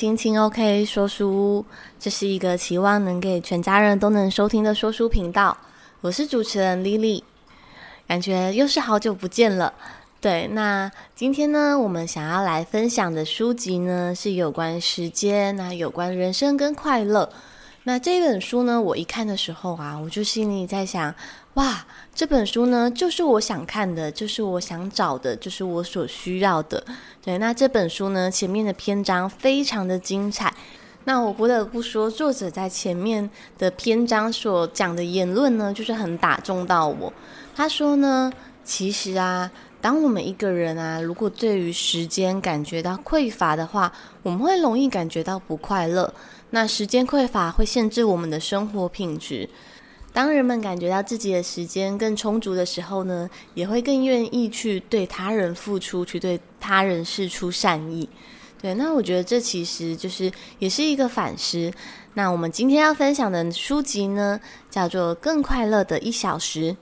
到青青 OK 说书屋，这是一个期望能给全家人都能收听的说书频道。我是主持人 Lily，感觉又是好久不见了。对，那今天呢，我们想要来分享的书籍呢，是有关时间，那有关人生跟快乐。那这本书呢，我一看的时候啊，我就心里在想，哇，这本书呢，就是我想看的，就是我想找的，就是我所需要的。对，那这本书呢，前面的篇章非常的精彩。那我不得不说，作者在前面的篇章所讲的言论呢，就是很打中到我。他说呢，其实啊，当我们一个人啊，如果对于时间感觉到匮乏的话，我们会容易感觉到不快乐。那时间匮乏会限制我们的生活品质。当人们感觉到自己的时间更充足的时候呢，也会更愿意去对他人付出，去对他人释出善意。对，那我觉得这其实就是也是一个反思。那我们今天要分享的书籍呢，叫做《更快乐的一小时》，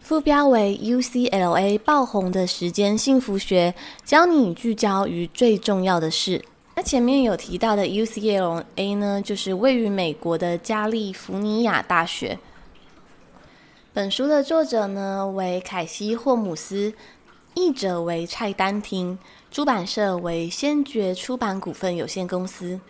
副标为 UCLA 爆红的时间幸福学，教你聚焦于最重要的事。那前面有提到的 UCLA 呢，就是位于美国的加利福尼亚大学。本书的作者呢为凯西·霍姆斯，译者为蔡丹婷，出版社为先觉出版股份有限公司。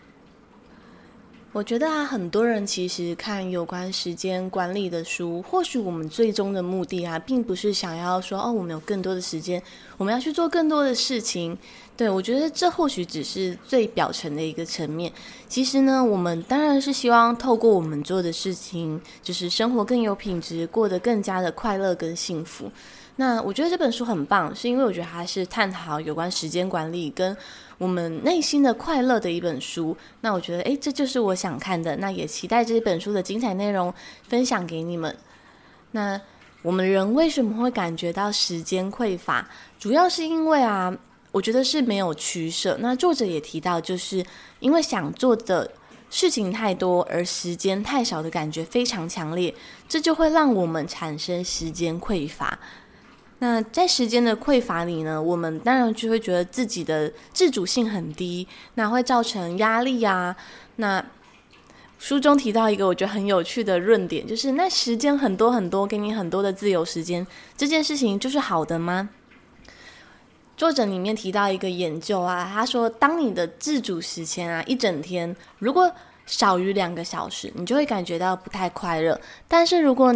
我觉得啊，很多人其实看有关时间管理的书，或许我们最终的目的啊，并不是想要说哦，我们有更多的时间，我们要去做更多的事情。对，我觉得这或许只是最表层的一个层面。其实呢，我们当然是希望透过我们做的事情，就是生活更有品质，过得更加的快乐跟幸福。那我觉得这本书很棒，是因为我觉得它是探讨有关时间管理跟我们内心的快乐的一本书。那我觉得，诶，这就是我想看的。那也期待这本书的精彩内容分享给你们。那我们人为什么会感觉到时间匮乏？主要是因为啊，我觉得是没有取舍。那作者也提到，就是因为想做的事情太多，而时间太少的感觉非常强烈，这就会让我们产生时间匮乏。那在时间的匮乏里呢，我们当然就会觉得自己的自主性很低，那会造成压力啊。那书中提到一个我觉得很有趣的论点，就是那时间很多很多，给你很多的自由时间，这件事情就是好的吗？作者里面提到一个研究啊，他说，当你的自主时间啊一整天如果少于两个小时，你就会感觉到不太快乐。但是如果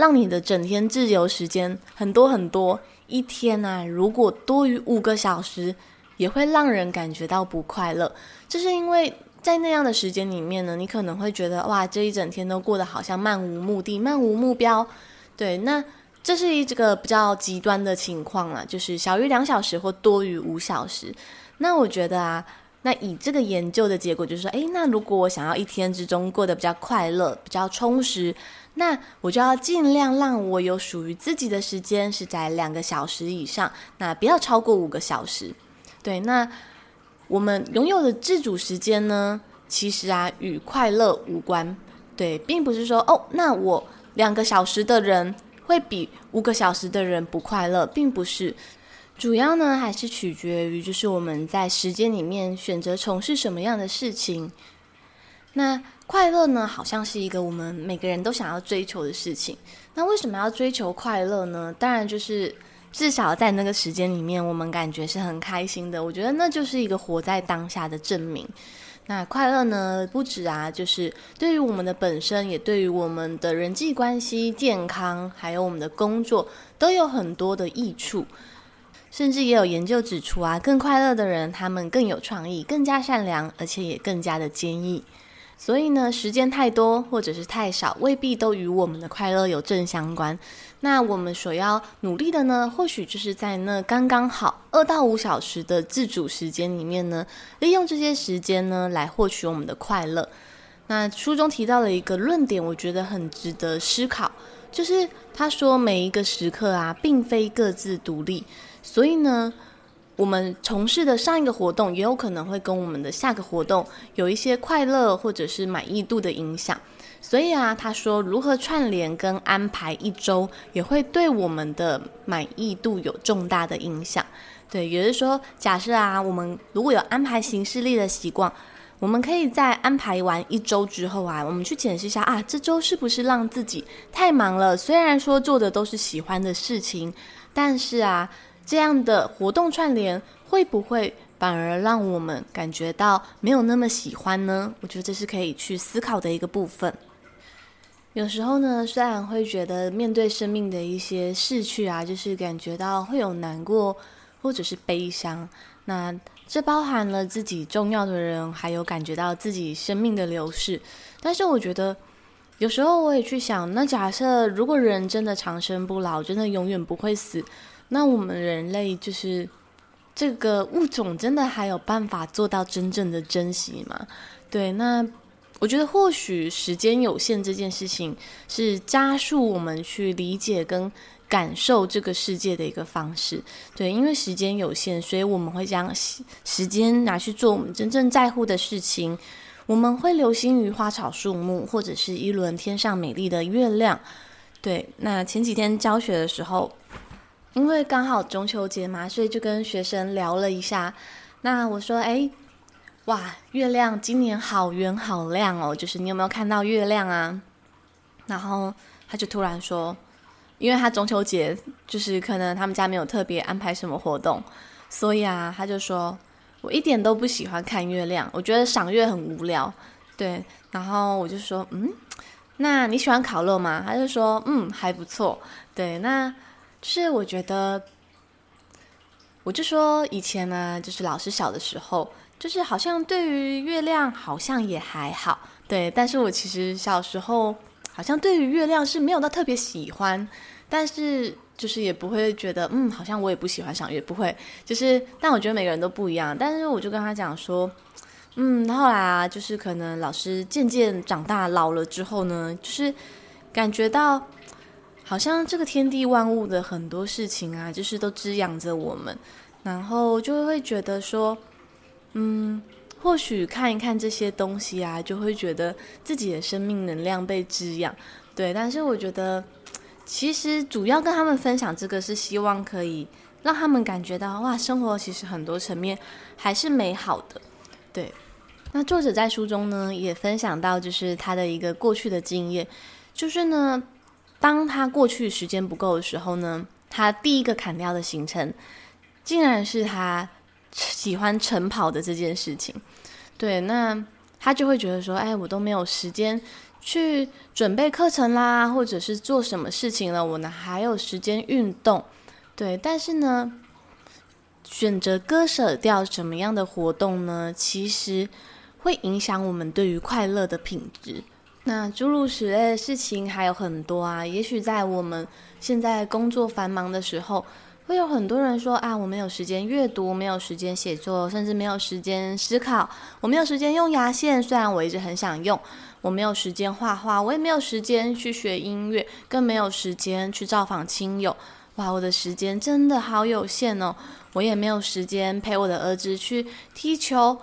让你的整天自由时间很多很多，一天啊，如果多于五个小时，也会让人感觉到不快乐。这是因为在那样的时间里面呢，你可能会觉得哇，这一整天都过得好像漫无目的、漫无目标。对，那这是一这个比较极端的情况啊，就是小于两小时或多于五小时。那我觉得啊，那以这个研究的结果就是说，诶，那如果我想要一天之中过得比较快乐、比较充实。那我就要尽量让我有属于自己的时间是在两个小时以上，那不要超过五个小时。对，那我们拥有的自主时间呢，其实啊与快乐无关。对，并不是说哦，那我两个小时的人会比五个小时的人不快乐，并不是。主要呢还是取决于就是我们在时间里面选择从事什么样的事情。那快乐呢，好像是一个我们每个人都想要追求的事情。那为什么要追求快乐呢？当然就是至少在那个时间里面，我们感觉是很开心的。我觉得那就是一个活在当下的证明。那快乐呢，不止啊，就是对于我们的本身，也对于我们的人际关系、健康，还有我们的工作，都有很多的益处。甚至也有研究指出啊，更快乐的人，他们更有创意，更加善良，而且也更加的坚毅。所以呢，时间太多或者是太少，未必都与我们的快乐有正相关。那我们所要努力的呢，或许就是在那刚刚好二到五小时的自主时间里面呢，利用这些时间呢，来获取我们的快乐。那书中提到了一个论点，我觉得很值得思考，就是他说每一个时刻啊，并非各自独立，所以呢。我们从事的上一个活动，也有可能会跟我们的下个活动有一些快乐或者是满意度的影响。所以啊，他说如何串联跟安排一周，也会对我们的满意度有重大的影响。对，也就是说，假设啊，我们如果有安排行事历的习惯，我们可以在安排完一周之后啊，我们去检视一下啊，这周是不是让自己太忙了？虽然说做的都是喜欢的事情，但是啊，这样的活动串联会不会反而让我们感觉到没有那么喜欢呢？我觉得这是可以去思考的一个部分。有时候呢，虽然会觉得面对生命的一些逝去啊，就是感觉到会有难过或者是悲伤，那。这包含了自己重要的人，还有感觉到自己生命的流逝。但是我觉得，有时候我也去想，那假设如果人真的长生不老，真的永远不会死，那我们人类就是这个物种，真的还有办法做到真正的珍惜吗？对，那我觉得或许时间有限这件事情，是加速我们去理解跟。感受这个世界的一个方式，对，因为时间有限，所以我们会将时间拿去做我们真正在乎的事情。我们会留心于花草树木，或者是一轮天上美丽的月亮。对，那前几天教学的时候，因为刚好中秋节嘛，所以就跟学生聊了一下。那我说：“哎，哇，月亮今年好圆好亮哦，就是你有没有看到月亮啊？”然后他就突然说。因为他中秋节就是可能他们家没有特别安排什么活动，所以啊，他就说我一点都不喜欢看月亮，我觉得赏月很无聊。对，然后我就说，嗯，那你喜欢烤肉吗？他就说，嗯，还不错。对，那就是我觉得，我就说以前呢，就是老师小的时候，就是好像对于月亮好像也还好。对，但是我其实小时候。好像对于月亮是没有到特别喜欢，但是就是也不会觉得，嗯，好像我也不喜欢赏月，不会，就是，但我觉得每个人都不一样。但是我就跟他讲说，嗯，后来啊，就是可能老师渐渐长大老了之后呢，就是感觉到好像这个天地万物的很多事情啊，就是都滋养着我们，然后就会觉得说，嗯。或许看一看这些东西啊，就会觉得自己的生命能量被滋养，对。但是我觉得，其实主要跟他们分享这个，是希望可以让他们感觉到，哇，生活其实很多层面还是美好的，对。那作者在书中呢，也分享到，就是他的一个过去的经验，就是呢，当他过去时间不够的时候呢，他第一个砍掉的行程，竟然是他。喜欢晨跑的这件事情，对，那他就会觉得说，哎，我都没有时间去准备课程啦，或者是做什么事情了，我呢还有时间运动，对，但是呢，选择割舍掉什么样的活动呢？其实会影响我们对于快乐的品质。那诸如此类的事情还有很多啊，也许在我们现在工作繁忙的时候。会有很多人说啊，我没有时间阅读，没有时间写作，甚至没有时间思考。我没有时间用牙线，虽然我一直很想用。我没有时间画画，我也没有时间去学音乐，更没有时间去造访亲友。哇，我的时间真的好有限哦！我也没有时间陪我的儿子去踢球，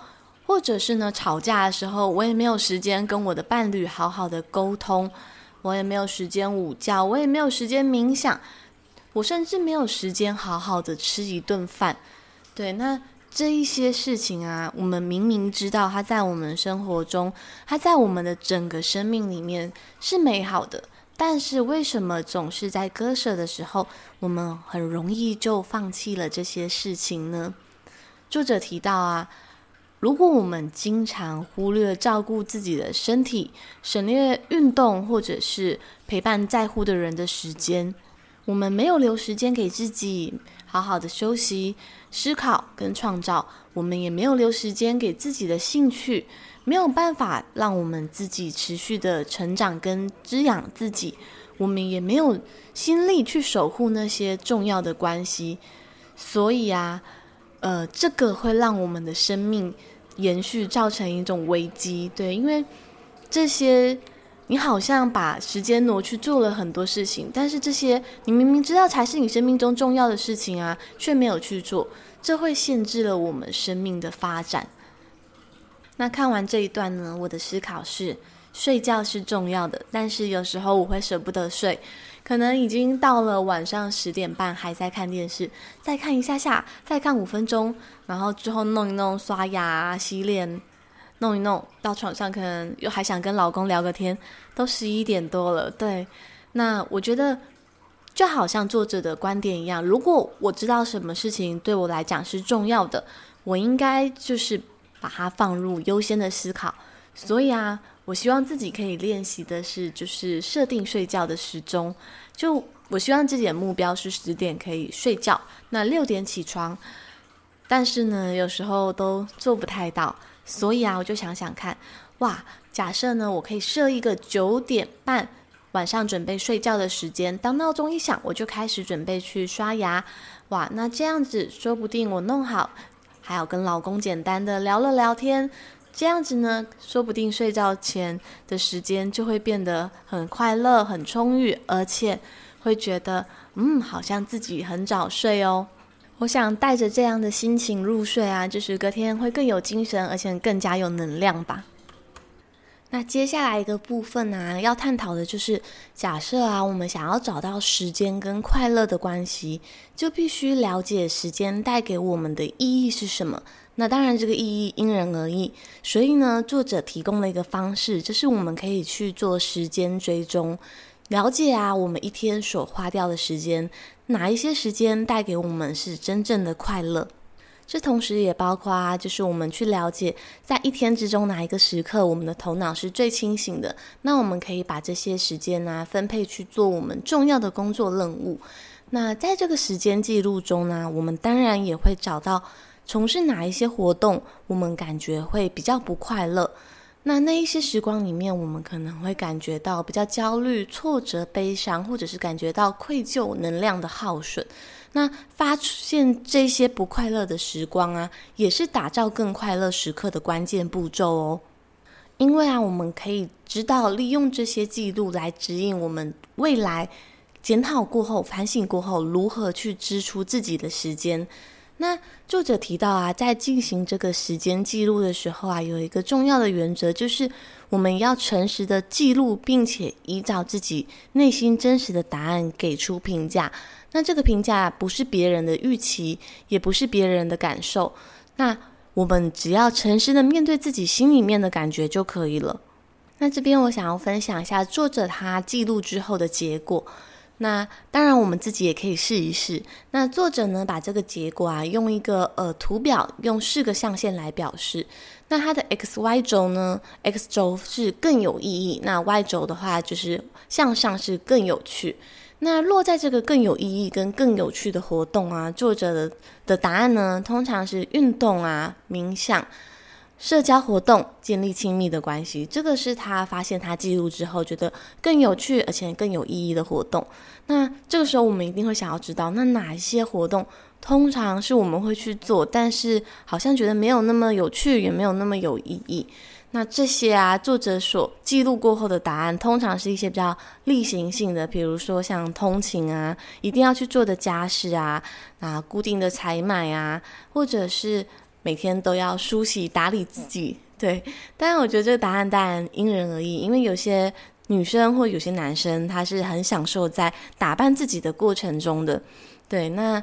或者是呢，吵架的时候，我也没有时间跟我的伴侣好好的沟通。我也没有时间午觉，我也没有时间冥想。我甚至没有时间好好的吃一顿饭，对，那这一些事情啊，我们明明知道它在我们生活中，它在我们的整个生命里面是美好的，但是为什么总是在割舍的时候，我们很容易就放弃了这些事情呢？作者提到啊，如果我们经常忽略照顾自己的身体，省略运动，或者是陪伴在乎的人的时间。我们没有留时间给自己好好的休息、思考跟创造，我们也没有留时间给自己的兴趣，没有办法让我们自己持续的成长跟滋养自己，我们也没有心力去守护那些重要的关系，所以啊，呃，这个会让我们的生命延续造成一种危机，对，因为这些。你好像把时间挪去做了很多事情，但是这些你明明知道才是你生命中重要的事情啊，却没有去做，这会限制了我们生命的发展。那看完这一段呢，我的思考是：睡觉是重要的，但是有时候我会舍不得睡，可能已经到了晚上十点半还在看电视，再看一下下，再看五分钟，然后之后弄一弄刷牙、洗脸，弄一弄到床上，可能又还想跟老公聊个天，都十一点多了。对，那我觉得就好像作者的观点一样，如果我知道什么事情对我来讲是重要的，我应该就是把它放入优先的思考。所以啊。我希望自己可以练习的是，就是设定睡觉的时钟。就我希望自己的目标是十点可以睡觉，那六点起床。但是呢，有时候都做不太到。所以啊，我就想想看，哇，假设呢，我可以设一个九点半晚上准备睡觉的时间。当闹钟一响，我就开始准备去刷牙。哇，那这样子说不定我弄好，还有跟老公简单的聊了聊天。这样子呢，说不定睡觉前的时间就会变得很快乐、很充裕，而且会觉得，嗯，好像自己很早睡哦。我想带着这样的心情入睡啊，就是隔天会更有精神，而且更加有能量吧。那接下来一个部分呢，要探讨的就是，假设啊，我们想要找到时间跟快乐的关系，就必须了解时间带给我们的意义是什么。那当然，这个意义因人而异，所以呢，作者提供了一个方式，就是我们可以去做时间追踪，了解啊，我们一天所花掉的时间，哪一些时间带给我们是真正的快乐。这同时也包括啊，就是我们去了解，在一天之中哪一个时刻，我们的头脑是最清醒的，那我们可以把这些时间呢，分配去做我们重要的工作任务。那在这个时间记录中呢，我们当然也会找到。从事哪一些活动，我们感觉会比较不快乐？那那一些时光里面，我们可能会感觉到比较焦虑、挫折、悲伤，或者是感觉到愧疚、能量的耗损。那发现这些不快乐的时光啊，也是打造更快乐时刻的关键步骤哦。因为啊，我们可以知道利用这些记录来指引我们未来检讨过后、反省过后，如何去支出自己的时间。那作者提到啊，在进行这个时间记录的时候啊，有一个重要的原则，就是我们要诚实的记录，并且依照自己内心真实的答案给出评价。那这个评价不是别人的预期，也不是别人的感受。那我们只要诚实的面对自己心里面的感觉就可以了。那这边我想要分享一下作者他记录之后的结果。那当然，我们自己也可以试一试。那作者呢，把这个结果啊，用一个呃图表，用四个象限来表示。那它的 x y 轴呢，x 轴是更有意义，那 y 轴的话就是向上是更有趣。那落在这个更有意义跟更有趣的活动啊，作者的答案呢，通常是运动啊、冥想。社交活动，建立亲密的关系，这个是他发现他记录之后觉得更有趣而且更有意义的活动。那这个时候我们一定会想要知道，那哪一些活动通常是我们会去做，但是好像觉得没有那么有趣，也没有那么有意义。那这些啊，作者所记录过后的答案，通常是一些比较例行性的，比如说像通勤啊，一定要去做的家事啊，啊，固定的采买啊，或者是。每天都要梳洗打理自己，对。但我觉得这个答案当然因人而异，因为有些女生或有些男生，他是很享受在打扮自己的过程中的。对，那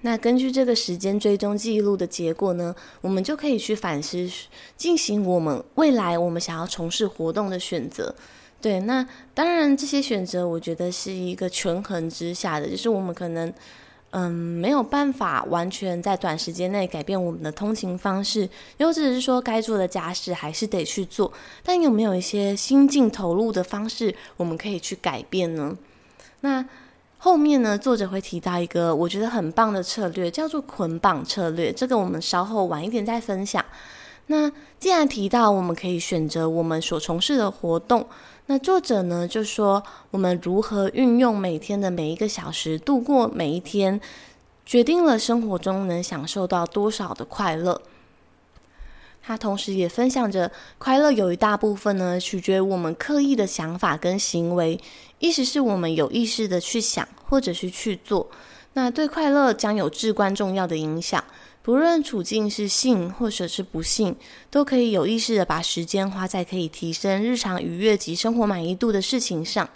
那根据这个时间追踪记录的结果呢，我们就可以去反思，进行我们未来我们想要从事活动的选择。对，那当然这些选择，我觉得是一个权衡之下的，就是我们可能。嗯，没有办法完全在短时间内改变我们的通勤方式，又或者是说该做的家事还是得去做。但有没有一些心境投入的方式，我们可以去改变呢？那后面呢，作者会提到一个我觉得很棒的策略，叫做捆绑策略。这个我们稍后晚一点再分享。那既然提到我们可以选择我们所从事的活动。那作者呢，就说我们如何运用每天的每一个小时度过每一天，决定了生活中能享受到多少的快乐。他同时也分享着，快乐有一大部分呢，取决于我们刻意的想法跟行为，意思是我们有意识的去想或者是去做，那对快乐将有至关重要的影响。不论处境是幸或者是不幸，都可以有意识的把时间花在可以提升日常愉悦及生活满意度的事情上。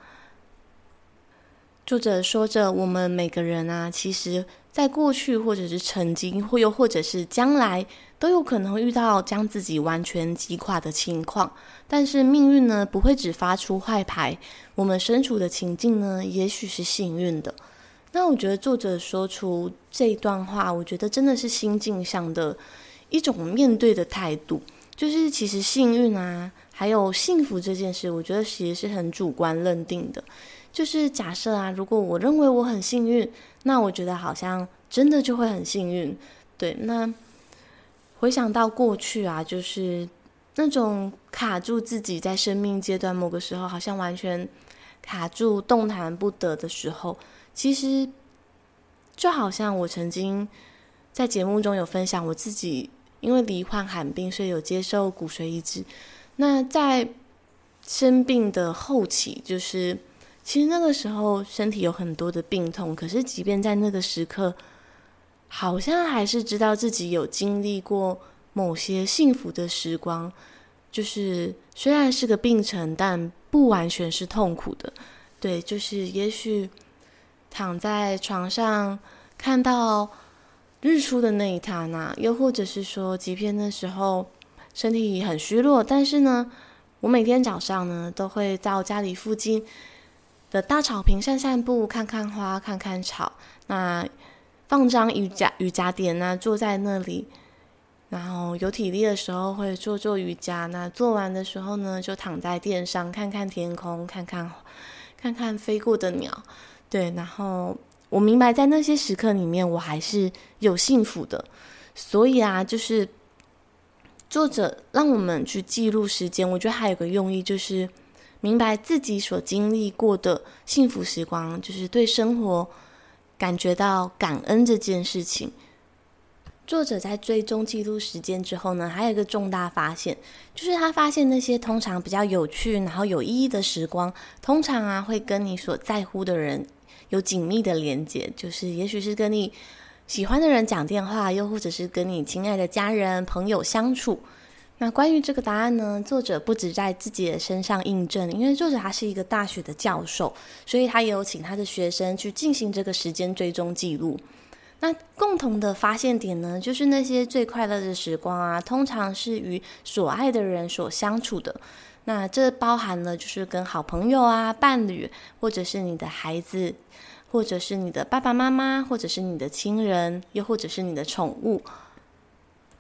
作者说着，我们每个人啊，其实在过去或者是曾经，或又或者是将来，都有可能遇到将自己完全击垮的情况。但是命运呢，不会只发出坏牌，我们身处的情境呢，也许是幸运的。那我觉得作者说出这一段话，我觉得真的是心境上的一种面对的态度。就是其实幸运啊，还有幸福这件事，我觉得其实是很主观认定的。就是假设啊，如果我认为我很幸运，那我觉得好像真的就会很幸运。对，那回想到过去啊，就是那种卡住自己在生命阶段某个时候，好像完全卡住动弹不得的时候，其实就好像我曾经在节目中有分享，我自己因为罹患罕病，所以有接受骨髓移植。那在生病的后期，就是。其实那个时候身体有很多的病痛，可是即便在那个时刻，好像还是知道自己有经历过某些幸福的时光。就是虽然是个病程，但不完全是痛苦的。对，就是也许躺在床上看到日出的那一刹那，又或者是说，即便那时候身体很虚弱，但是呢，我每天早上呢都会到家里附近。的大草坪散散步，看看花，看看草。那放张瑜伽瑜伽垫，那坐在那里，然后有体力的时候会做做瑜伽。那做完的时候呢，就躺在垫上，看看天空，看看看看飞过的鸟。对，然后我明白，在那些时刻里面，我还是有幸福的。所以啊，就是作者让我们去记录时间，我觉得还有个用意就是。明白自己所经历过的幸福时光，就是对生活感觉到感恩这件事情。作者在追踪记录时间之后呢，还有一个重大发现，就是他发现那些通常比较有趣、然后有意义的时光，通常啊会跟你所在乎的人有紧密的连接，就是也许是跟你喜欢的人讲电话，又或者是跟你亲爱的家人、朋友相处。那关于这个答案呢，作者不止在自己的身上印证，因为作者他是一个大学的教授，所以他也有请他的学生去进行这个时间追踪记录。那共同的发现点呢，就是那些最快乐的时光啊，通常是与所爱的人所相处的。那这包含了就是跟好朋友啊、伴侣，或者是你的孩子，或者是你的爸爸妈妈，或者是你的亲人，又或者是你的宠物。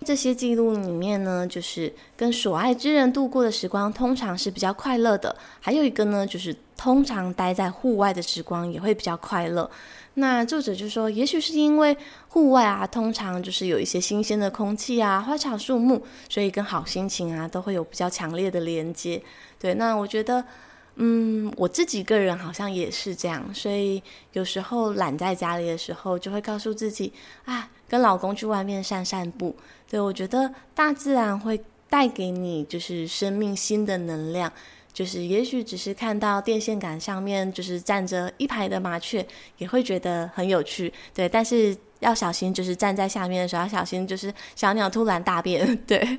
这些记录里面呢，就是跟所爱之人度过的时光，通常是比较快乐的。还有一个呢，就是通常待在户外的时光也会比较快乐。那作者就说，也许是因为户外啊，通常就是有一些新鲜的空气啊、花草树木，所以跟好心情啊都会有比较强烈的连接。对，那我觉得。嗯，我自己个人好像也是这样，所以有时候懒在家里的时候，就会告诉自己啊，跟老公去外面散散步。对，我觉得大自然会带给你就是生命新的能量，就是也许只是看到电线杆上面就是站着一排的麻雀，也会觉得很有趣。对，但是要小心，就是站在下面的时候要小心，就是小鸟突然大便。对。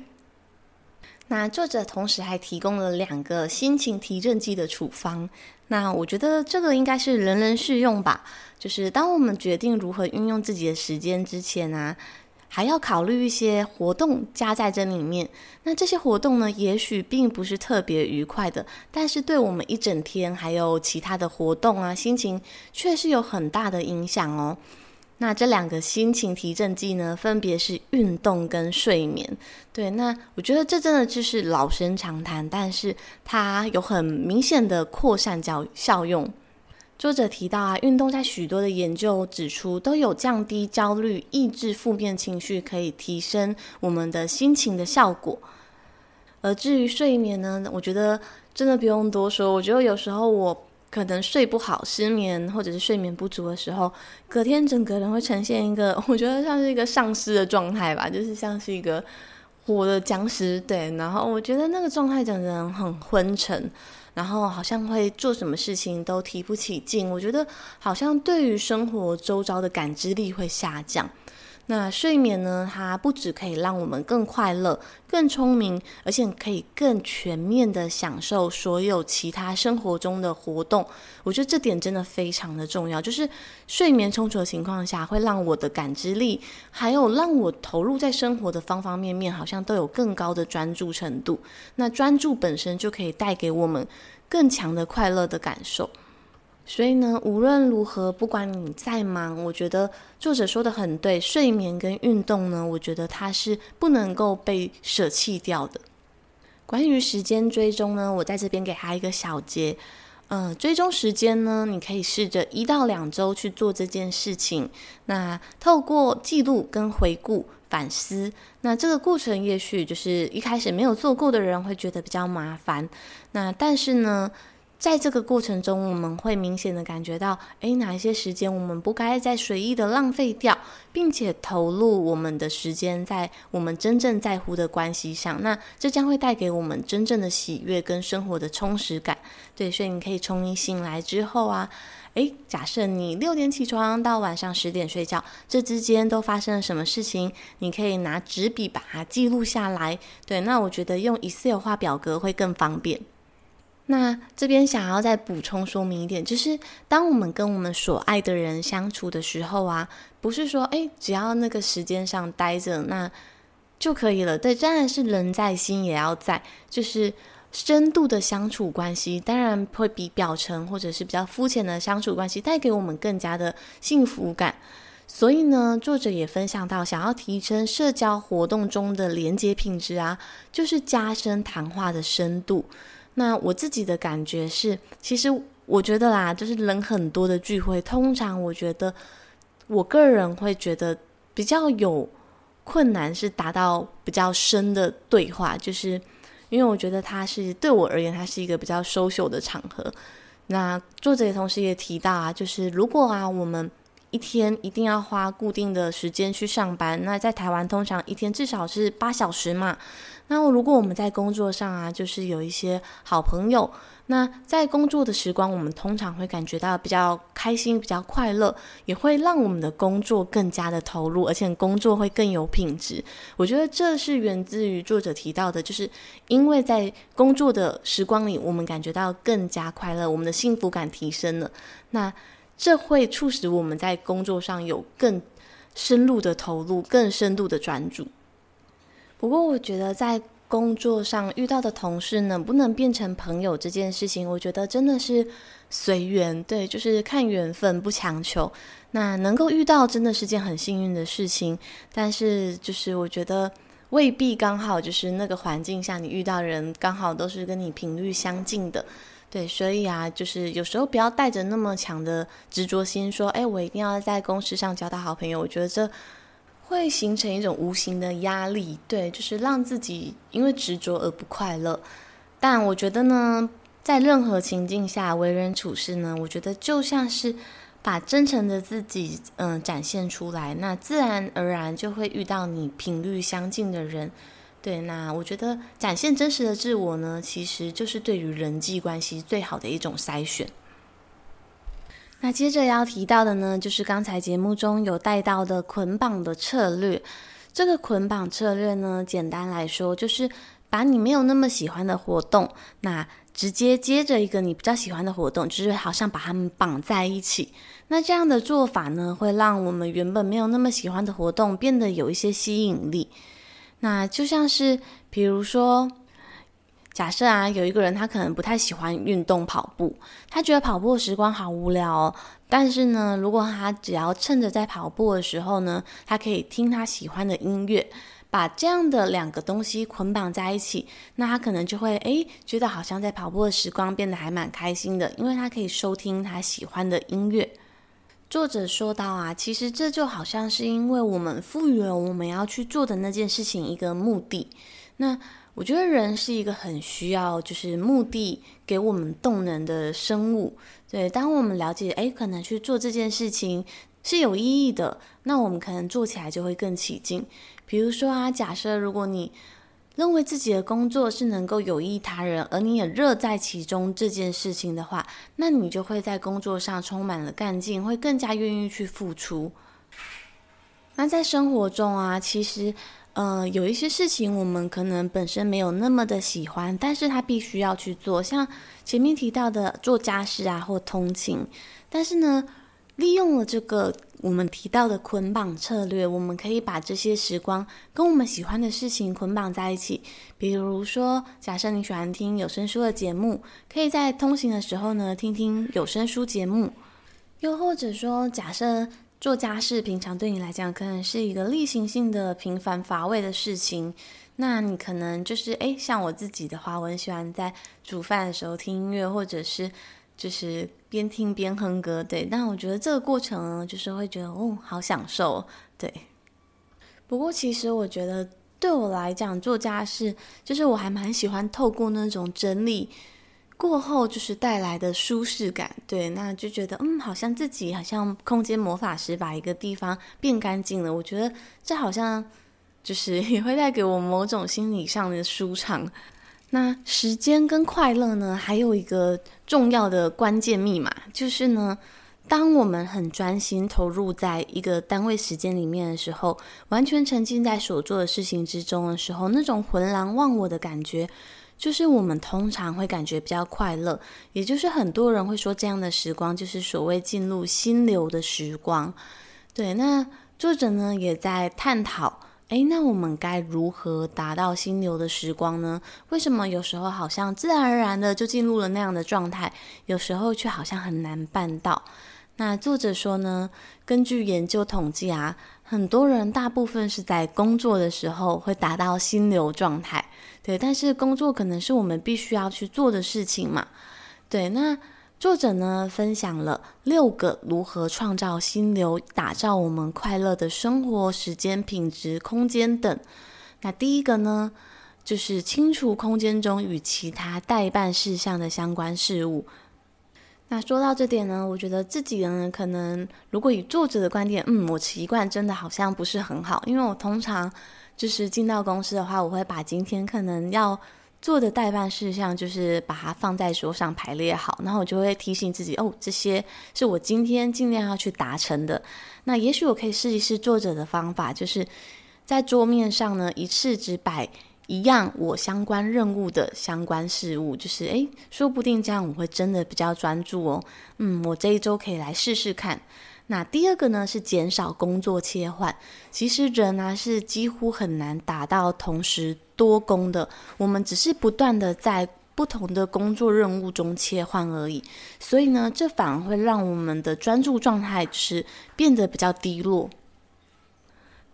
那作者同时还提供了两个心情提振剂的处方，那我觉得这个应该是人人适用吧。就是当我们决定如何运用自己的时间之前啊，还要考虑一些活动加在这里面。那这些活动呢，也许并不是特别愉快的，但是对我们一整天还有其他的活动啊，心情却是有很大的影响哦。那这两个心情提振剂呢，分别是运动跟睡眠。对，那我觉得这真的就是老生常谈，但是它有很明显的扩散效效用。作者提到啊，运动在许多的研究指出都有降低焦虑、抑制负面情绪、可以提升我们的心情的效果。而至于睡眠呢，我觉得真的不用多说。我觉得有时候我。可能睡不好、失眠或者是睡眠不足的时候，隔天整个人会呈现一个，我觉得像是一个丧尸的状态吧，就是像是一个活的僵尸。对，然后我觉得那个状态整个人很昏沉，然后好像会做什么事情都提不起劲。我觉得好像对于生活周遭的感知力会下降。那睡眠呢，它不只可以让我们更快乐、更聪明，而且可以更全面的享受所有其他生活中的活动。我觉得这点真的非常的重要，就是睡眠充足的情况下，会让我的感知力，还有让我投入在生活的方方面面，好像都有更高的专注程度。那专注本身就可以带给我们更强的快乐的感受。所以呢，无论如何，不管你再忙，我觉得作者说的很对，睡眠跟运动呢，我觉得它是不能够被舍弃掉的。关于时间追踪呢，我在这边给他一个小结，呃，追踪时间呢，你可以试着一到两周去做这件事情。那透过记录跟回顾反思，那这个过程也许就是一开始没有做过的人会觉得比较麻烦。那但是呢，在这个过程中，我们会明显的感觉到，诶，哪一些时间我们不该再随意的浪费掉，并且投入我们的时间在我们真正在乎的关系上。那这将会带给我们真正的喜悦跟生活的充实感。对，所以你可以从你醒来之后啊，诶，假设你六点起床到晚上十点睡觉，这之间都发生了什么事情？你可以拿纸笔把它记录下来。对，那我觉得用 Excel 画表格会更方便。那这边想要再补充说明一点，就是当我们跟我们所爱的人相处的时候啊，不是说诶，只要那个时间上待着那就可以了。对，当然是人在心也要在，就是深度的相处关系，当然会比表层或者是比较肤浅的相处关系带给我们更加的幸福感。所以呢，作者也分享到，想要提升社交活动中的连接品质啊，就是加深谈话的深度。那我自己的感觉是，其实我觉得啦，就是人很多的聚会，通常我觉得，我个人会觉得比较有困难，是达到比较深的对话，就是因为我觉得它是对我而言，它是一个比较收秀的场合。那作者也同时也提到啊，就是如果啊，我们一天一定要花固定的时间去上班，那在台湾通常一天至少是八小时嘛。那如果我们在工作上啊，就是有一些好朋友，那在工作的时光，我们通常会感觉到比较开心、比较快乐，也会让我们的工作更加的投入，而且工作会更有品质。我觉得这是源自于作者提到的，就是因为在工作的时光里，我们感觉到更加快乐，我们的幸福感提升了。那这会促使我们在工作上有更深入的投入，更深度的专注。不过，我觉得在工作上遇到的同事能不能变成朋友这件事情，我觉得真的是随缘，对，就是看缘分，不强求。那能够遇到真的是件很幸运的事情，但是就是我觉得未必刚好就是那个环境下你遇到人刚好都是跟你频率相近的，对，所以啊，就是有时候不要带着那么强的执着心，说，哎，我一定要在公司上交到好朋友。我觉得这。会形成一种无形的压力，对，就是让自己因为执着而不快乐。但我觉得呢，在任何情境下为人处事呢，我觉得就像是把真诚的自己，嗯、展现出来，那自然而然就会遇到你频率相近的人。对，那我觉得展现真实的自我呢，其实就是对于人际关系最好的一种筛选。那接着要提到的呢，就是刚才节目中有带到的捆绑的策略。这个捆绑策略呢，简单来说就是把你没有那么喜欢的活动，那直接接着一个你比较喜欢的活动，就是好像把它们绑在一起。那这样的做法呢，会让我们原本没有那么喜欢的活动变得有一些吸引力。那就像是，比如说。假设啊，有一个人他可能不太喜欢运动跑步，他觉得跑步的时光好无聊哦。但是呢，如果他只要趁着在跑步的时候呢，他可以听他喜欢的音乐，把这样的两个东西捆绑在一起，那他可能就会诶觉得好像在跑步的时光变得还蛮开心的，因为他可以收听他喜欢的音乐。作者说到啊，其实这就好像是因为我们赋予了我们要去做的那件事情一个目的，那。我觉得人是一个很需要就是目的给我们动能的生物。对，当我们了解，诶，可能去做这件事情是有意义的，那我们可能做起来就会更起劲。比如说啊，假设如果你认为自己的工作是能够有益他人，而你也乐在其中这件事情的话，那你就会在工作上充满了干劲，会更加愿意去付出。那在生活中啊，其实。呃，有一些事情我们可能本身没有那么的喜欢，但是他必须要去做，像前面提到的做家事啊，或通勤。但是呢，利用了这个我们提到的捆绑策略，我们可以把这些时光跟我们喜欢的事情捆绑在一起。比如说，假设你喜欢听有声书的节目，可以在通行的时候呢，听听有声书节目。又或者说，假设。做家事，平常对你来讲可能是一个例行性的平凡乏味的事情。那你可能就是诶，像我自己的话，我很喜欢在煮饭的时候听音乐，或者是就是边听边哼歌。对，但我觉得这个过程，就是会觉得哦，好享受。对。不过其实我觉得对我来讲，做家事就是我还蛮喜欢透过那种整理。过后就是带来的舒适感，对，那就觉得嗯，好像自己好像空间魔法师把一个地方变干净了。我觉得这好像就是也会带给我某种心理上的舒畅。那时间跟快乐呢，还有一个重要的关键密码，就是呢，当我们很专心投入在一个单位时间里面的时候，完全沉浸在所做的事情之中的时候，那种浑然忘我的感觉。就是我们通常会感觉比较快乐，也就是很多人会说这样的时光就是所谓进入心流的时光。对，那作者呢也在探讨，诶，那我们该如何达到心流的时光呢？为什么有时候好像自然而然的就进入了那样的状态，有时候却好像很难办到？那作者说呢，根据研究统计啊，很多人大部分是在工作的时候会达到心流状态。对，但是工作可能是我们必须要去做的事情嘛。对，那作者呢分享了六个如何创造心流、打造我们快乐的生活、时间品质、空间等。那第一个呢，就是清除空间中与其他待办事项的相关事物。那说到这点呢，我觉得自己呢，可能如果以作者的观点，嗯，我习惯真的好像不是很好，因为我通常。就是进到公司的话，我会把今天可能要做的待办事项，就是把它放在桌上排列好，然后我就会提醒自己，哦，这些是我今天尽量要去达成的。那也许我可以试一试作者的方法，就是在桌面上呢，一次只摆一样我相关任务的相关事物，就是诶，说不定这样我会真的比较专注哦。嗯，我这一周可以来试试看。那第二个呢，是减少工作切换。其实人呢、啊、是几乎很难达到同时多工的，我们只是不断的在不同的工作任务中切换而已。所以呢，这反而会让我们的专注状态是变得比较低落。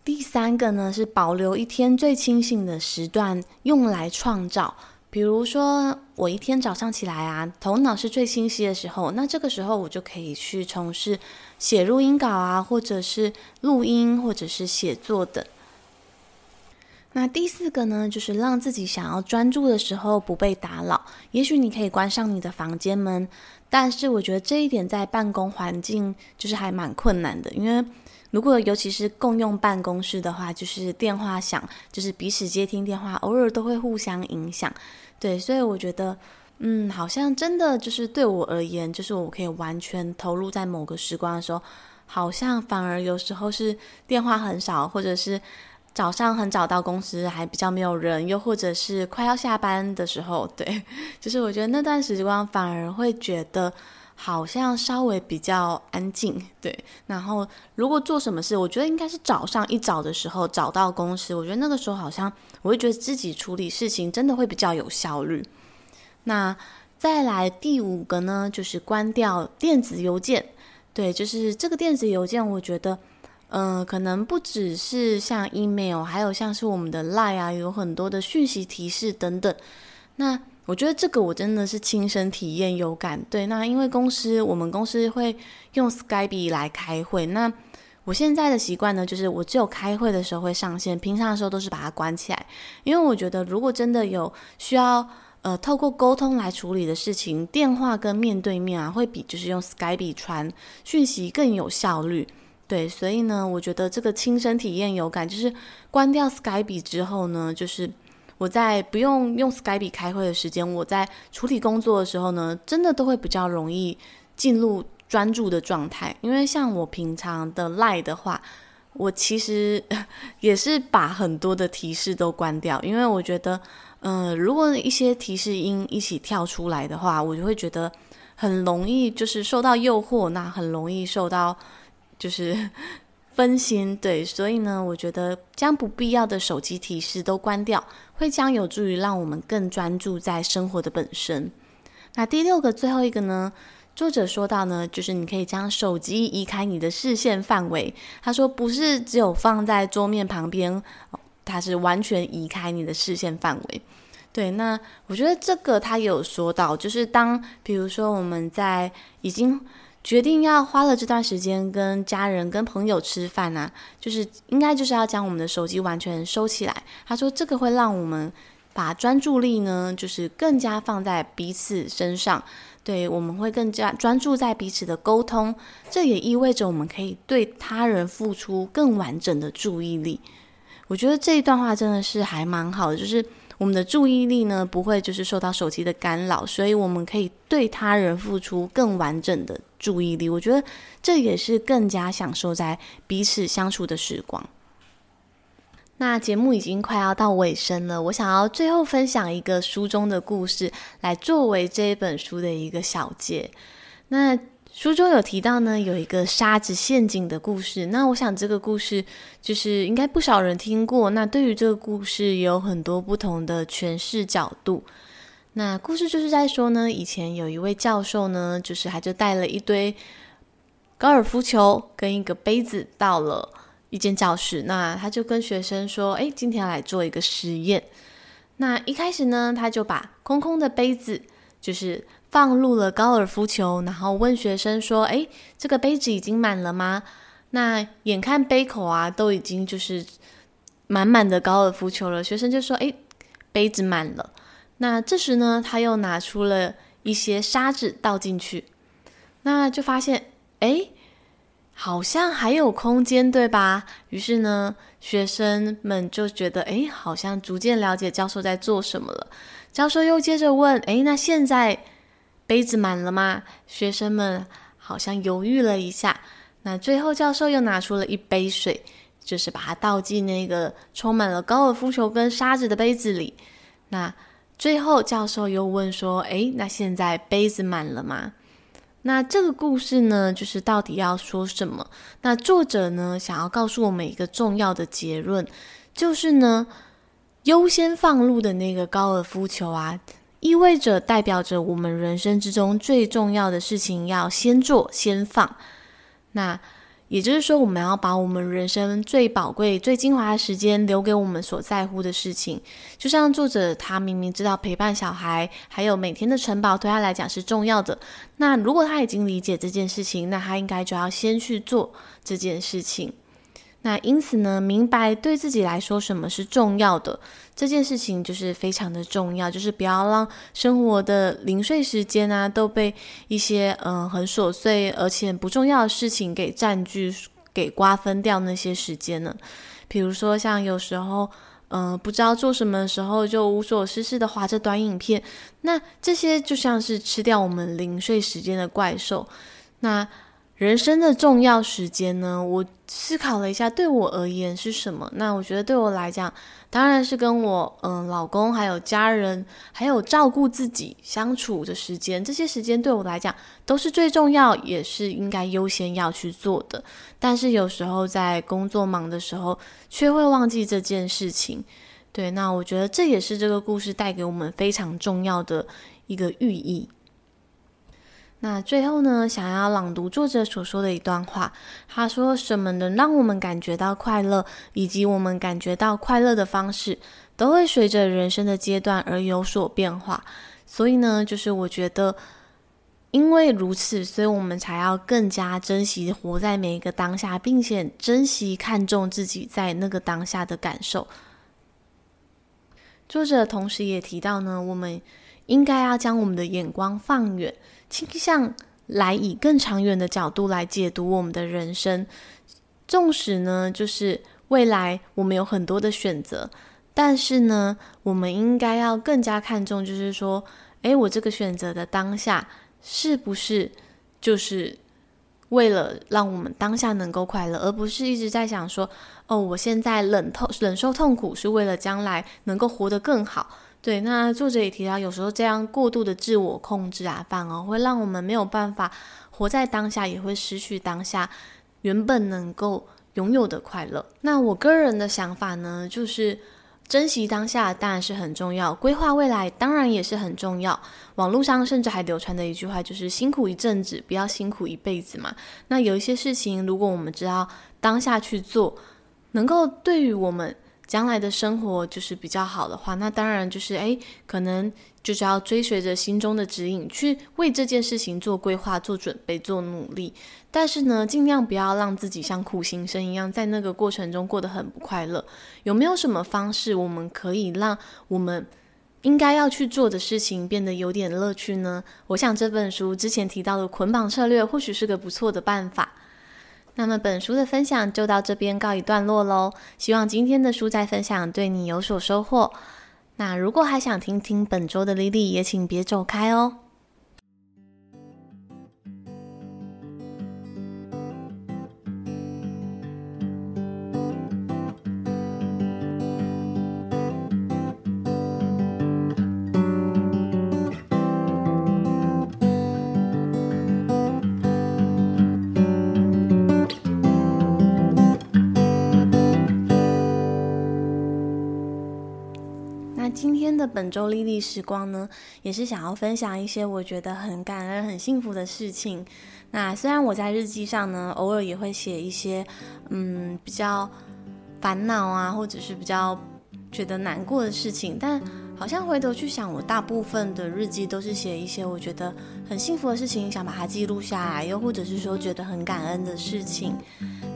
第三个呢，是保留一天最清醒的时段用来创造。比如说，我一天早上起来啊，头脑是最清晰的时候，那这个时候我就可以去从事写录音稿啊，或者是录音，或者是写作等。那第四个呢，就是让自己想要专注的时候不被打扰。也许你可以关上你的房间门，但是我觉得这一点在办公环境就是还蛮困难的，因为。如果尤其是共用办公室的话，就是电话响，就是彼此接听电话，偶尔都会互相影响。对，所以我觉得，嗯，好像真的就是对我而言，就是我可以完全投入在某个时光的时候，好像反而有时候是电话很少，或者是早上很早到公司还比较没有人，又或者是快要下班的时候，对，就是我觉得那段时光反而会觉得。好像稍微比较安静，对。然后如果做什么事，我觉得应该是早上一早的时候找到公司，我觉得那个时候好像我会觉得自己处理事情真的会比较有效率。那再来第五个呢，就是关掉电子邮件。对，就是这个电子邮件，我觉得，嗯、可能不只是像 email，还有像是我们的 line 啊，有很多的讯息提示等等。那我觉得这个我真的是亲身体验有感。对，那因为公司我们公司会用 Skype 来开会，那我现在的习惯呢，就是我只有开会的时候会上线，平常的时候都是把它关起来。因为我觉得如果真的有需要呃透过沟通来处理的事情，电话跟面对面啊，会比就是用 Skype 传讯息更有效率。对，所以呢，我觉得这个亲身体验有感，就是关掉 Skype 之后呢，就是。我在不用用 Skype 开会的时间，我在处理工作的时候呢，真的都会比较容易进入专注的状态。因为像我平常的 Line 的话，我其实 也是把很多的提示都关掉，因为我觉得，嗯、如果一些提示音一起跳出来的话，我就会觉得很容易就是受到诱惑，那很容易受到就是 分心。对，所以呢，我觉得将不必要的手机提示都关掉，会将有助于让我们更专注在生活的本身。那第六个，最后一个呢？作者说到呢，就是你可以将手机移开你的视线范围。他说不是只有放在桌面旁边，它是完全移开你的视线范围。对，那我觉得这个他有说到，就是当比如说我们在已经决定要花了这段时间跟家人、跟朋友吃饭啊，就是应该就是要将我们的手机完全收起来。他说这个会让我们把专注力呢，就是更加放在彼此身上。对，我们会更加专注在彼此的沟通，这也意味着我们可以对他人付出更完整的注意力。我觉得这一段话真的是还蛮好的，就是我们的注意力呢，不会就是受到手机的干扰，所以我们可以对他人付出更完整的注意力。我觉得这也是更加享受在彼此相处的时光。那节目已经快要到尾声了，我想要最后分享一个书中的故事，来作为这一本书的一个小结。那书中有提到呢，有一个沙子陷阱的故事。那我想这个故事就是应该不少人听过。那对于这个故事有很多不同的诠释角度。那故事就是在说呢，以前有一位教授呢，就是还就带了一堆高尔夫球跟一个杯子到了。一间教室，那他就跟学生说：“诶，今天来做一个实验。”那一开始呢，他就把空空的杯子就是放入了高尔夫球，然后问学生说：“诶，这个杯子已经满了吗？”那眼看杯口啊都已经就是满满的高尔夫球了，学生就说：“诶，杯子满了。”那这时呢，他又拿出了一些沙子倒进去，那就发现，诶。好像还有空间，对吧？于是呢，学生们就觉得，诶，好像逐渐了解教授在做什么了。教授又接着问，诶，那现在杯子满了吗？学生们好像犹豫了一下。那最后，教授又拿出了一杯水，就是把它倒进那个充满了高尔夫球跟沙子的杯子里。那最后，教授又问说，诶，那现在杯子满了吗？那这个故事呢，就是到底要说什么？那作者呢，想要告诉我们一个重要的结论，就是呢，优先放入的那个高尔夫球啊，意味着代表着我们人生之中最重要的事情要先做先放。那也就是说，我们要把我们人生最宝贵、最精华的时间留给我们所在乎的事情。就像作者，他明明知道陪伴小孩，还有每天的城堡对他来讲是重要的。那如果他已经理解这件事情，那他应该就要先去做这件事情。那因此呢，明白对自己来说什么是重要的这件事情，就是非常的重要，就是不要让生活的零碎时间啊都被一些嗯、很琐碎而且不重要的事情给占据、给瓜分掉那些时间呢。比如说像有时候嗯、不知道做什么的时候，就无所事事的划着短影片，那这些就像是吃掉我们零碎时间的怪兽。那人生的重要时间呢，我思考了一下，对我而言是什么？那我觉得对我来讲，当然是跟我嗯老公还有家人，还有照顾自己相处的时间，这些时间对我来讲都是最重要，也是应该优先要去做的。但是有时候在工作忙的时候，却会忘记这件事情。对，那我觉得这也是这个故事带给我们非常重要的一个寓意。那最后呢，想要朗读作者所说的一段话。他说：“什么能让我们感觉到快乐，以及我们感觉到快乐的方式，都会随着人生的阶段而有所变化。所以呢，就是我觉得，因为如此，所以我们才要更加珍惜活在每一个当下，并且珍惜看重自己在那个当下的感受。”作者同时也提到呢，我们应该要将我们的眼光放远。倾向来以更长远的角度来解读我们的人生，纵使呢，就是未来我们有很多的选择，但是呢，我们应该要更加看重，就是说，诶，我这个选择的当下是不是就是为了让我们当下能够快乐，而不是一直在想说，哦，我现在忍痛忍受痛苦是为了将来能够活得更好。对，那作者也提到，有时候这样过度的自我控制啊，反而会让我们没有办法活在当下，也会失去当下原本能够拥有的快乐。那我个人的想法呢，就是珍惜当下当然是很重要，规划未来当然也是很重要。网络上甚至还流传的一句话就是“辛苦一阵子，不要辛苦一辈子”嘛。那有一些事情，如果我们知道当下去做，能够对于我们。将来的生活就是比较好的话，那当然就是诶，可能就是要追随着心中的指引，去为这件事情做规划、做准备、做努力。但是呢，尽量不要让自己像苦行僧一样，在那个过程中过得很不快乐。有没有什么方式，我们可以让我们应该要去做的事情变得有点乐趣呢？我想这本书之前提到的捆绑策略，或许是个不错的办法。那么本书的分享就到这边告一段落喽，希望今天的书斋分享对你有所收获。那如果还想听听本周的 Lily，也请别走开哦。本周莉莉时光呢，也是想要分享一些我觉得很感恩、很幸福的事情。那虽然我在日记上呢，偶尔也会写一些，嗯，比较烦恼啊，或者是比较觉得难过的事情，但好像回头去想，我大部分的日记都是写一些我觉得很幸福的事情，想把它记录下来，又或者是说觉得很感恩的事情。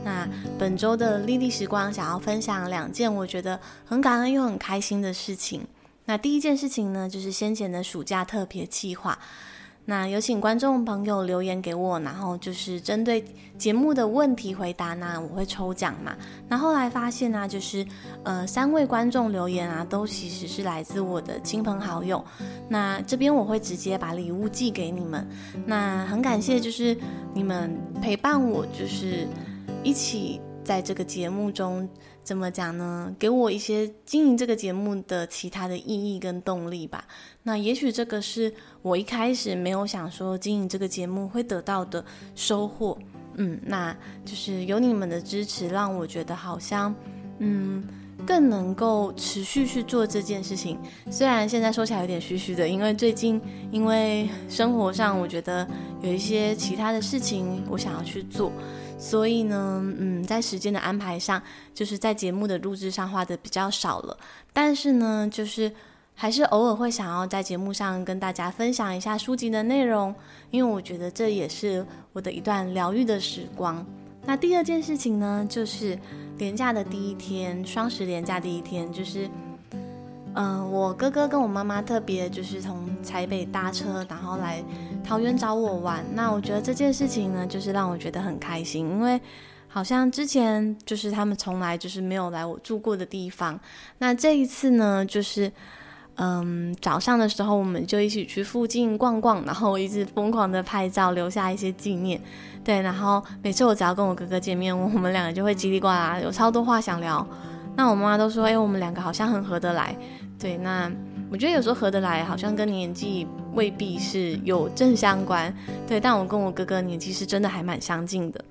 那本周的莉莉时光想要分享两件我觉得很感恩又很开心的事情。那第一件事情呢，就是先前的暑假特别计划。那有请观众朋友留言给我，然后就是针对节目的问题回答。那我会抽奖嘛。那后来发现呢、就是呃三位观众留言啊，都其实是来自我的亲朋好友。那这边我会直接把礼物寄给你们。那很感谢，就是你们陪伴我，就是一起在这个节目中。怎么讲呢？给我一些经营这个节目的其他的意义跟动力吧。那也许这个是我一开始没有想说经营这个节目会得到的收获。嗯，那就是有你们的支持，让我觉得好像嗯更能够持续去做这件事情。虽然现在说起来有点虚虚的，因为最近因为生活上我觉得有一些其他的事情我想要去做。所以呢，嗯，在时间的安排上，就是在节目的录制上花的比较少了。但是呢，就是还是偶尔会想要在节目上跟大家分享一下书籍的内容，因为我觉得这也是我的一段疗愈的时光。那第二件事情呢，就是连假的第一天，双十连假第一天，就是。嗯、我哥哥跟我妈妈特别就是从台北搭车，然后来桃园找我玩。那我觉得这件事情呢，就是让我觉得很开心，因为好像之前就是他们从来就是没有来我住过的地方。那这一次呢，就是嗯，早上的时候我们就一起去附近逛逛，然后我一直疯狂的拍照，留下一些纪念。对，然后每次我只要跟我哥哥见面，我们两个就会叽里呱啦，有超多话想聊。那我妈妈都说，哎，我们两个好像很合得来。对，那我觉得有时候合得来，好像跟年纪未必是有正相关。对，但我跟我哥哥年纪是真的还蛮相近的。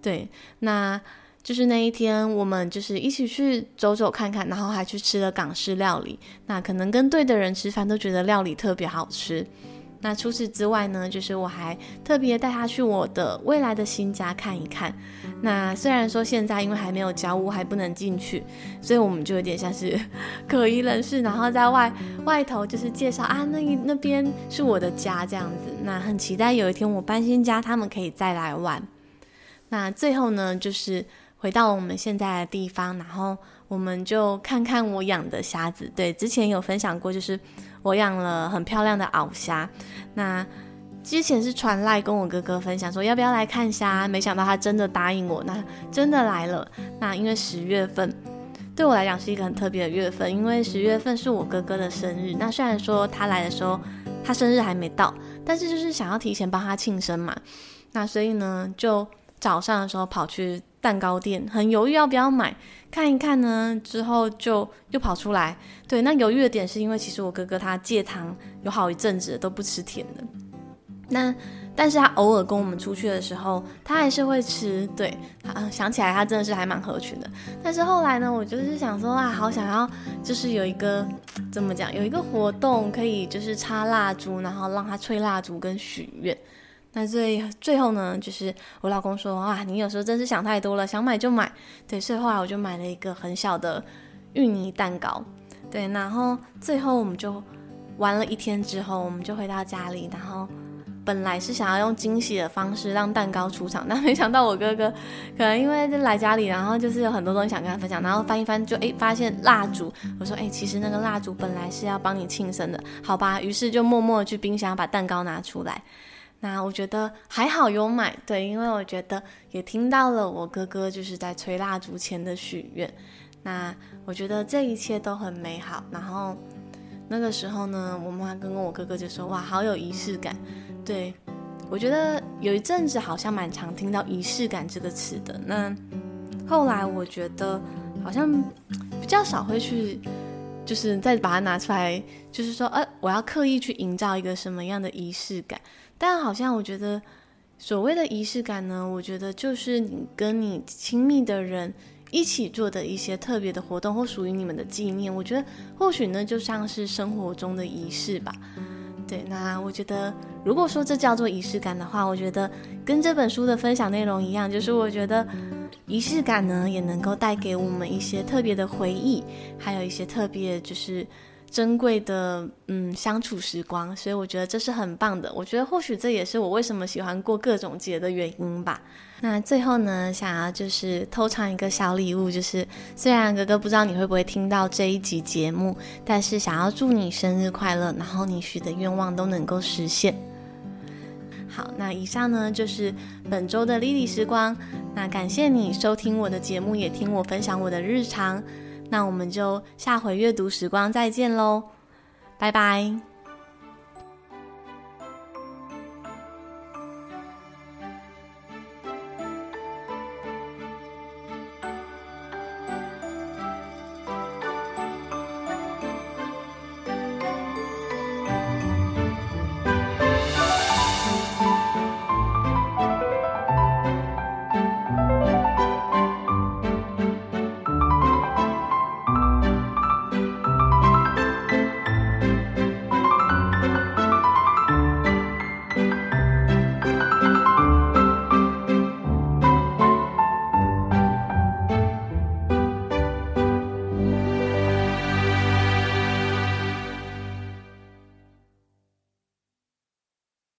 对，那就是那一天，我们就是一起去走走看看，然后还去吃了港式料理。那可能跟对的人吃饭，都觉得料理特别好吃。那除此之外呢，就是我还特别带他去我的未来的新家看一看。那虽然说现在因为还没有交屋，还不能进去，所以我们就有点像是 可疑人士，然后在外外头就是介绍啊，那那边是我的家这样子。那很期待有一天我搬新家，他们可以再来玩。那最后呢，就是回到我们现在的地方，然后我们就看看我养的虾子。对，之前有分享过，就是。我养了很漂亮的鳌虾，那之前是传赖跟我哥哥分享说要不要来看虾，没想到他真的答应我，那真的来了。那因为十月份对我来讲是一个很特别的月份，因为十月份是我哥哥的生日。那虽然说他来的时候他生日还没到，但是就是想要提前帮他庆生嘛。那所以呢，就早上的时候跑去蛋糕店，很犹豫要不要买，看一看呢，之后就又跑出来。对，那犹豫的点是因为其实我哥哥他戒糖有好一阵子都不吃甜的，那但是他偶尔跟我们出去的时候，他还是会吃。对，啊，想起来他真的是还蛮合群的。但是后来呢，我就是想说啊，好想要就是有一个怎么讲，有一个活动可以就是插蜡烛，然后让他吹蜡烛跟许愿。那最最后呢，就是我老公说啊，你有时候真是想太多了，想买就买。对，所以后来我就买了一个很小的芋泥蛋糕。对，然后最后我们就玩了一天之后，我们就回到家里，然后本来是想要用惊喜的方式让蛋糕出场，但没想到我哥哥可能因为来家里，然后就是有很多东西想跟他分享，然后翻一翻就诶发现蜡烛，我说诶其实那个蜡烛本来是要帮你庆生的，好吧，于是就默默去冰箱把蛋糕拿出来。那我觉得还好有买，对，因为我觉得也听到了我哥哥就是在吹蜡烛前的许愿。那我觉得这一切都很美好。然后那个时候呢，我妈跟我哥哥就说：“哇，好有仪式感。”对，我觉得有一阵子好像蛮常听到“仪式感”这个词的。那后来我觉得好像比较少会去，就是再把它拿出来，就是说，呃，我要刻意去营造一个什么样的仪式感。但好像我觉得，所谓的仪式感呢，我觉得就是你跟你亲密的人一起做的一些特别的活动，或属于你们的纪念。我觉得或许呢，就像是生活中的仪式吧。对，那我觉得，如果说这叫做仪式感的话，我觉得跟这本书的分享内容一样，就是我觉得仪式感呢，也能够带给我们一些特别的回忆，还有一些特别就是。珍贵的嗯相处时光，所以我觉得这是很棒的。我觉得或许这也是我为什么喜欢过各种节的原因吧。那最后呢，想要就是偷藏一个小礼物，就是虽然哥哥不知道你会不会听到这一集节目，但是想要祝你生日快乐，然后你许的愿望都能够实现。好，那以上呢就是本周的 Lily 时光。那感谢你收听我的节目，也听我分享我的日常。那我们就下回阅读时光再见喽，拜拜。